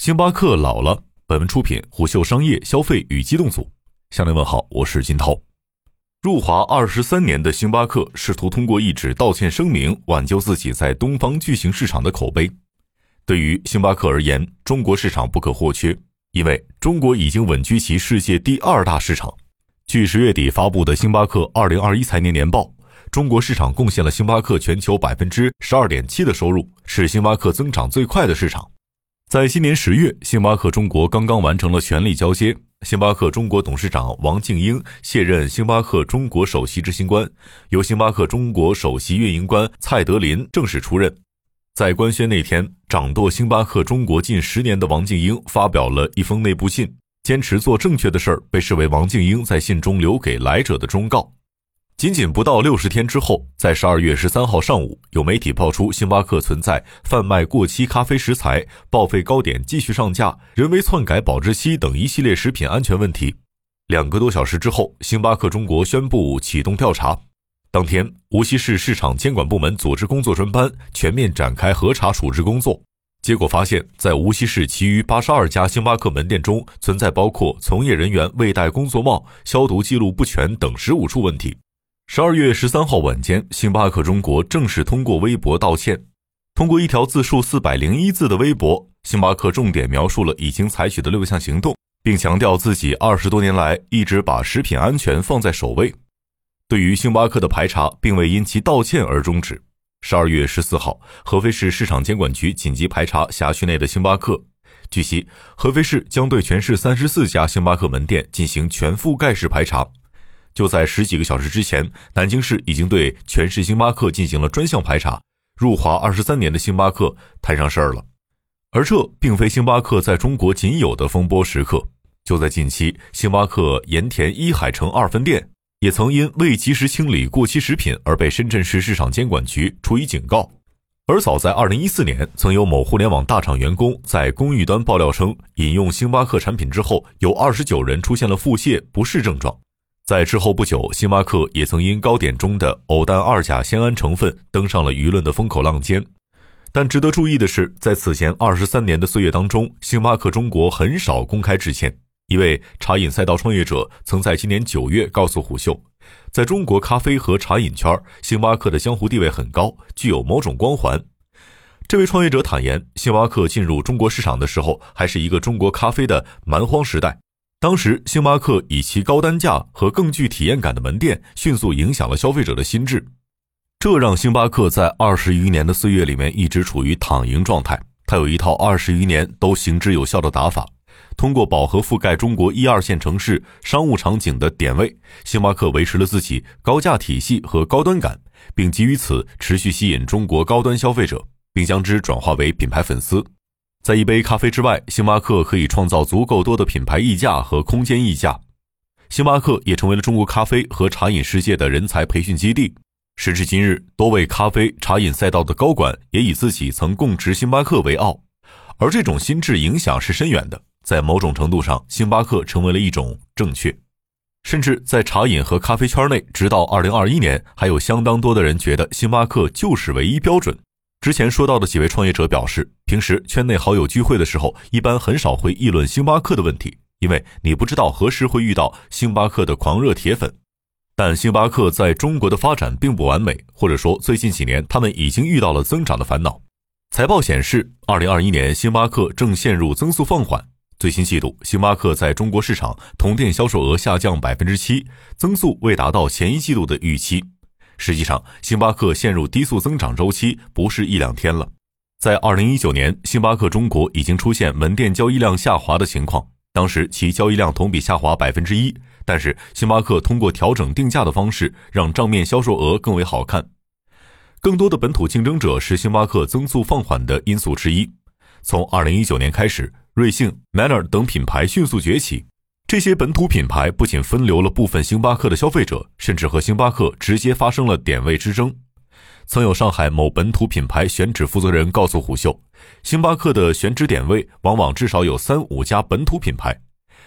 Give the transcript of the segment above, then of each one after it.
星巴克老了。本文出品虎嗅商业消费与机动组。向您问好，我是金涛。入华二十三年的星巴克试图通过一纸道歉声明挽救自己在东方巨型市场的口碑。对于星巴克而言，中国市场不可或缺，因为中国已经稳居其世界第二大市场。据十月底发布的星巴克二零二一财年年报。中国市场贡献了星巴克全球百分之十二点七的收入，是星巴克增长最快的市场。在今年十月，星巴克中国刚刚完成了权力交接，星巴克中国董事长王静英卸任星巴克中国首席执行官，由星巴克中国首席运营官蔡德林正式出任。在官宣那天，掌舵星巴克中国近十年的王静英发表了一封内部信，坚持做正确的事儿，被视为王静英在信中留给来者的忠告。仅仅不到六十天之后，在十二月十三号上午，有媒体爆出星巴克存在贩卖过期咖啡食材、报废糕点继续上架、人为篡改保质期等一系列食品安全问题。两个多小时之后，星巴克中国宣布启动调查。当天，无锡市市场监管部门组织工作专班全面展开核查处置工作。结果发现，在无锡市其余八十二家星巴克门店中，存在包括从业人员未戴工作帽、消毒记录不全等十五处问题。十二月十三号晚间，星巴克中国正式通过微博道歉。通过一条字数四百零一字的微博，星巴克重点描述了已经采取的六项行动，并强调自己二十多年来一直把食品安全放在首位。对于星巴克的排查，并未因其道歉而终止。十二月十四号，合肥市市场监管局紧急排查辖区内的星巴克。据悉，合肥市将对全市三十四家星巴克门店进行全覆盖式排查。就在十几个小时之前，南京市已经对全市星巴克进行了专项排查。入华二十三年的星巴克摊上事儿了，而这并非星巴克在中国仅有的风波时刻。就在近期，星巴克盐田一海城二分店也曾因未及时清理过期食品而被深圳市市场监管局处以警告。而早在二零一四年，曾有某互联网大厂员工在公寓端爆料称，饮用星巴克产品之后，有二十九人出现了腹泻不适症状。在之后不久，星巴克也曾因糕点中的偶氮二甲酰胺成分登上了舆论的风口浪尖。但值得注意的是，在此前二十三年的岁月当中，星巴克中国很少公开致歉。一位茶饮赛道创业者曾在今年九月告诉虎嗅，在中国咖啡和茶饮圈，星巴克的江湖地位很高，具有某种光环。这位创业者坦言，星巴克进入中国市场的时候，还是一个中国咖啡的蛮荒时代。当时，星巴克以其高单价和更具体验感的门店，迅速影响了消费者的心智，这让星巴克在二十余年的岁月里面一直处于躺赢状态。它有一套二十余年都行之有效的打法，通过饱和覆盖中国一二线城市商务场景的点位，星巴克维持了自己高价体系和高端感，并基于此持续吸引中国高端消费者，并将之转化为品牌粉丝。在一杯咖啡之外，星巴克可以创造足够多的品牌溢价和空间溢价。星巴克也成为了中国咖啡和茶饮世界的人才培训基地。时至今日，多位咖啡、茶饮赛道的高管也以自己曾供职星巴克为傲。而这种心智影响是深远的，在某种程度上，星巴克成为了一种正确。甚至在茶饮和咖啡圈内，直到二零二一年，还有相当多的人觉得星巴克就是唯一标准。之前说到的几位创业者表示，平时圈内好友聚会的时候，一般很少会议论星巴克的问题，因为你不知道何时会遇到星巴克的狂热铁粉。但星巴克在中国的发展并不完美，或者说最近几年他们已经遇到了增长的烦恼。财报显示，二零二一年星巴克正陷入增速放缓，最新季度星巴克在中国市场同店销售额下降百分之七，增速未达到前一季度的预期。实际上，星巴克陷入低速增长周期不是一两天了。在二零一九年，星巴克中国已经出现门店交易量下滑的情况，当时其交易量同比下滑百分之一。但是，星巴克通过调整定价的方式，让账面销售额更为好看。更多的本土竞争者是星巴克增速放缓的因素之一。从二零一九年开始，瑞幸、Manner 等品牌迅速崛起。这些本土品牌不仅分流了部分星巴克的消费者，甚至和星巴克直接发生了点位之争。曾有上海某本土品牌选址负责人告诉虎嗅，星巴克的选址点位往往至少有三五家本土品牌。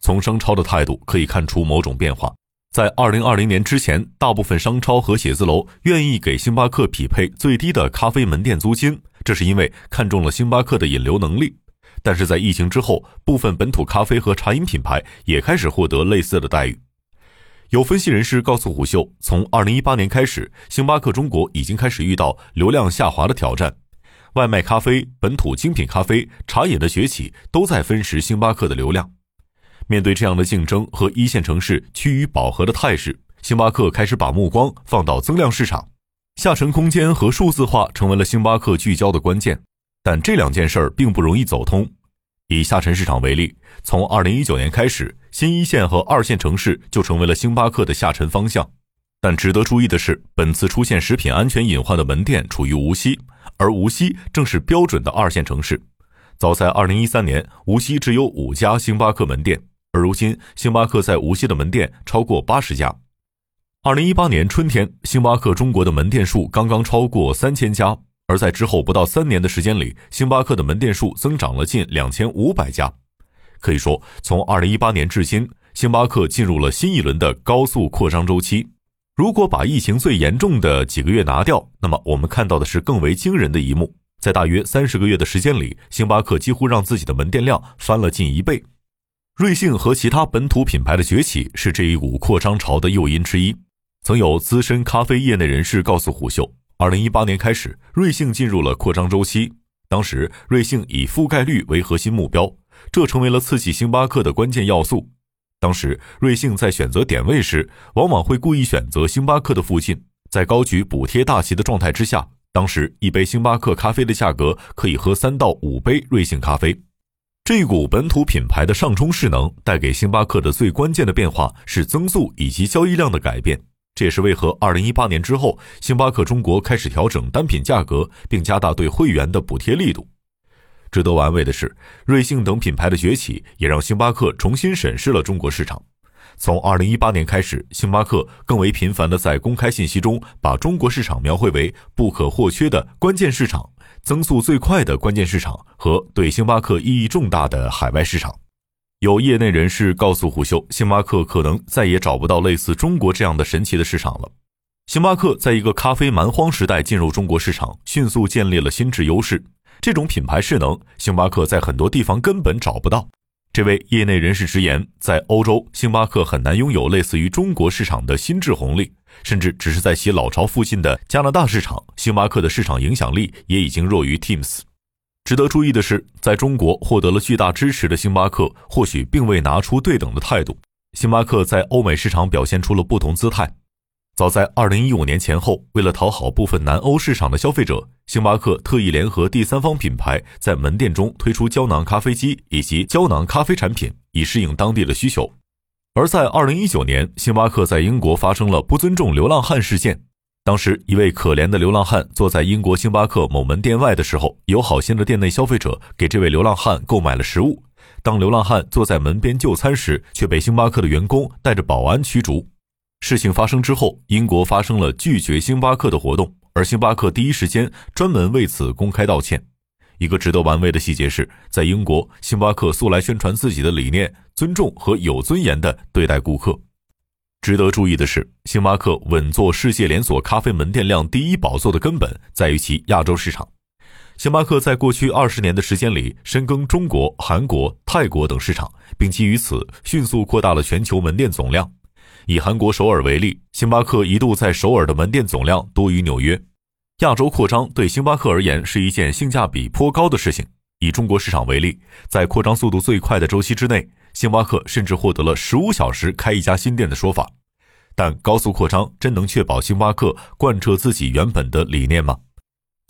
从商超的态度可以看出某种变化。在二零二零年之前，大部分商超和写字楼愿意给星巴克匹配最低的咖啡门店租金，这是因为看中了星巴克的引流能力。但是在疫情之后，部分本土咖啡和茶饮品牌也开始获得类似的待遇。有分析人士告诉虎嗅，从二零一八年开始，星巴克中国已经开始遇到流量下滑的挑战。外卖咖啡、本土精品咖啡、茶饮的崛起，都在分食星巴克的流量。面对这样的竞争和一线城市趋于饱和的态势，星巴克开始把目光放到增量市场，下沉空间和数字化成为了星巴克聚焦的关键。但这两件事儿并不容易走通。以下沉市场为例，从二零一九年开始，新一线和二线城市就成为了星巴克的下沉方向。但值得注意的是，本次出现食品安全隐患的门店处于无锡，而无锡正是标准的二线城市。早在二零一三年，无锡只有五家星巴克门店，而如今，星巴克在无锡的门店超过八十家。二零一八年春天，星巴克中国的门店数刚刚超过三千家。而在之后不到三年的时间里，星巴克的门店数增长了近两千五百家。可以说，从二零一八年至今，星巴克进入了新一轮的高速扩张周期。如果把疫情最严重的几个月拿掉，那么我们看到的是更为惊人的一幕：在大约三十个月的时间里，星巴克几乎让自己的门店量翻了近一倍。瑞幸和其他本土品牌的崛起是这一股扩张潮的诱因之一。曾有资深咖啡业内人士告诉虎嗅。二零一八年开始，瑞幸进入了扩张周期。当时，瑞幸以覆盖率为核心目标，这成为了刺激星巴克的关键要素。当时，瑞幸在选择点位时，往往会故意选择星巴克的附近。在高举补贴大旗的状态之下，当时一杯星巴克咖啡的价格可以喝三到五杯瑞幸咖啡。这股本土品牌的上冲势能带给星巴克的最关键的变化是增速以及交易量的改变。这也是为何2018年之后，星巴克中国开始调整单品价格，并加大对会员的补贴力度。值得玩味的是，瑞幸等品牌的崛起，也让星巴克重新审视了中国市场。从2018年开始，星巴克更为频繁地在公开信息中把中国市场描绘为不可或缺的关键市场、增速最快的关键市场和对星巴克意义重大的海外市场。有业内人士告诉虎嗅，星巴克可能再也找不到类似中国这样的神奇的市场了。星巴克在一个咖啡蛮荒时代进入中国市场，迅速建立了心智优势。这种品牌势能，星巴克在很多地方根本找不到。这位业内人士直言，在欧洲，星巴克很难拥有类似于中国市场的心智红利，甚至只是在其老巢附近的加拿大市场，星巴克的市场影响力也已经弱于 Teams。值得注意的是，在中国获得了巨大支持的星巴克，或许并未拿出对等的态度。星巴克在欧美市场表现出了不同姿态。早在2015年前后，为了讨好部分南欧市场的消费者，星巴克特意联合第三方品牌，在门店中推出胶囊咖啡机以及胶囊咖啡产品，以适应当地的需求。而在2019年，星巴克在英国发生了不尊重流浪汉事件。当时，一位可怜的流浪汉坐在英国星巴克某门店外的时候，有好心的店内消费者给这位流浪汉购买了食物。当流浪汉坐在门边就餐时，却被星巴克的员工带着保安驱逐。事情发生之后，英国发生了拒绝星巴克的活动，而星巴克第一时间专门为此公开道歉。一个值得玩味的细节是，在英国，星巴克素来宣传自己的理念：尊重和有尊严地对待顾客。值得注意的是，星巴克稳坐世界连锁咖啡门店量第一宝座的根本在于其亚洲市场。星巴克在过去二十年的时间里，深耕中国、韩国、泰国等市场，并基于此迅速扩大了全球门店总量。以韩国首尔为例，星巴克一度在首尔的门店总量多于纽约。亚洲扩张对星巴克而言是一件性价比颇高的事情。以中国市场为例，在扩张速度最快的周期之内。星巴克甚至获得了十五小时开一家新店的说法，但高速扩张真能确保星巴克贯彻自己原本的理念吗？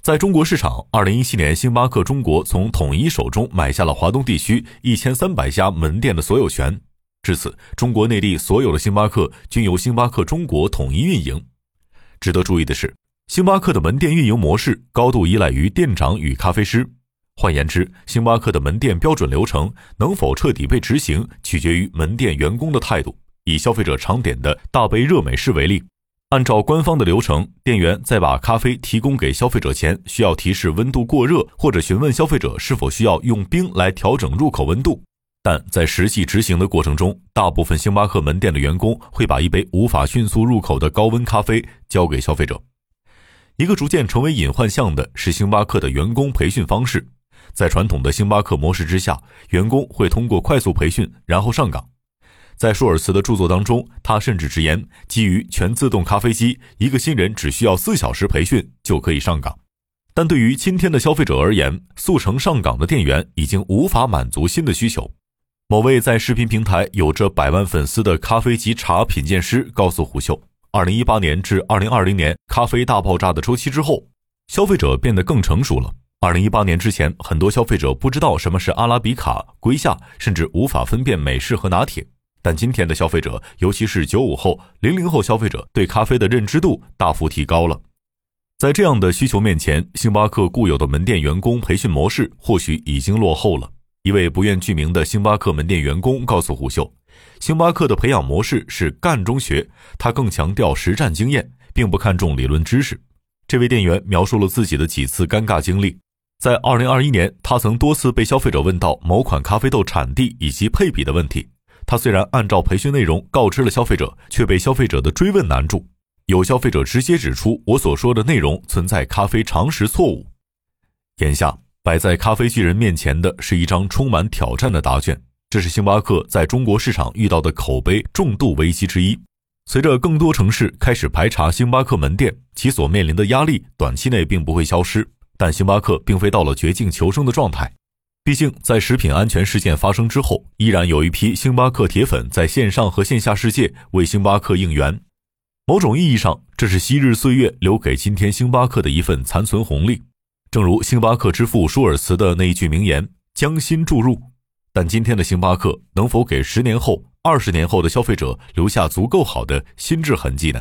在中国市场，二零一七年，星巴克中国从统一手中买下了华东地区一千三百家门店的所有权，至此，中国内地所有的星巴克均由星巴克中国统一运营。值得注意的是，星巴克的门店运营模式高度依赖于店长与咖啡师。换言之，星巴克的门店标准流程能否彻底被执行，取决于门店员工的态度。以消费者常点的大杯热美式为例，按照官方的流程，店员在把咖啡提供给消费者前，需要提示温度过热，或者询问消费者是否需要用冰来调整入口温度。但在实际执行的过程中，大部分星巴克门店的员工会把一杯无法迅速入口的高温咖啡交给消费者。一个逐渐成为隐患项的是星巴克的员工培训方式。在传统的星巴克模式之下，员工会通过快速培训然后上岗。在舒尔茨的著作当中，他甚至直言，基于全自动咖啡机，一个新人只需要四小时培训就可以上岗。但对于今天的消费者而言，速成上岗的店员已经无法满足新的需求。某位在视频平台有着百万粉丝的咖啡及茶品鉴师告诉虎嗅，二零一八年至二零二零年咖啡大爆炸的周期之后，消费者变得更成熟了。二零一八年之前，很多消费者不知道什么是阿拉比卡、瑰夏，甚至无法分辨美式和拿铁。但今天的消费者，尤其是九五后、零零后消费者，对咖啡的认知度大幅提高了。在这样的需求面前，星巴克固有的门店员工培训模式或许已经落后了。一位不愿具名的星巴克门店员工告诉虎嗅，星巴克的培养模式是干中学，他更强调实战经验，并不看重理论知识。这位店员描述了自己的几次尴尬经历。在2021年，他曾多次被消费者问到某款咖啡豆产地以及配比的问题。他虽然按照培训内容告知了消费者，却被消费者的追问难住。有消费者直接指出，我所说的内容存在咖啡常识错误。眼下摆在咖啡巨人面前的是一张充满挑战的答卷，这是星巴克在中国市场遇到的口碑重度危机之一。随着更多城市开始排查星巴克门店，其所面临的压力短期内并不会消失。但星巴克并非到了绝境求生的状态。毕竟，在食品安全事件发生之后，依然有一批星巴克铁粉在线上和线下世界为星巴克应援。某种意义上，这是昔日岁月留给今天星巴克的一份残存红利。正如星巴克之父舒尔茨的那一句名言：“将心注入。”但今天的星巴克能否给十年后、二十年后的消费者留下足够好的心智痕迹呢？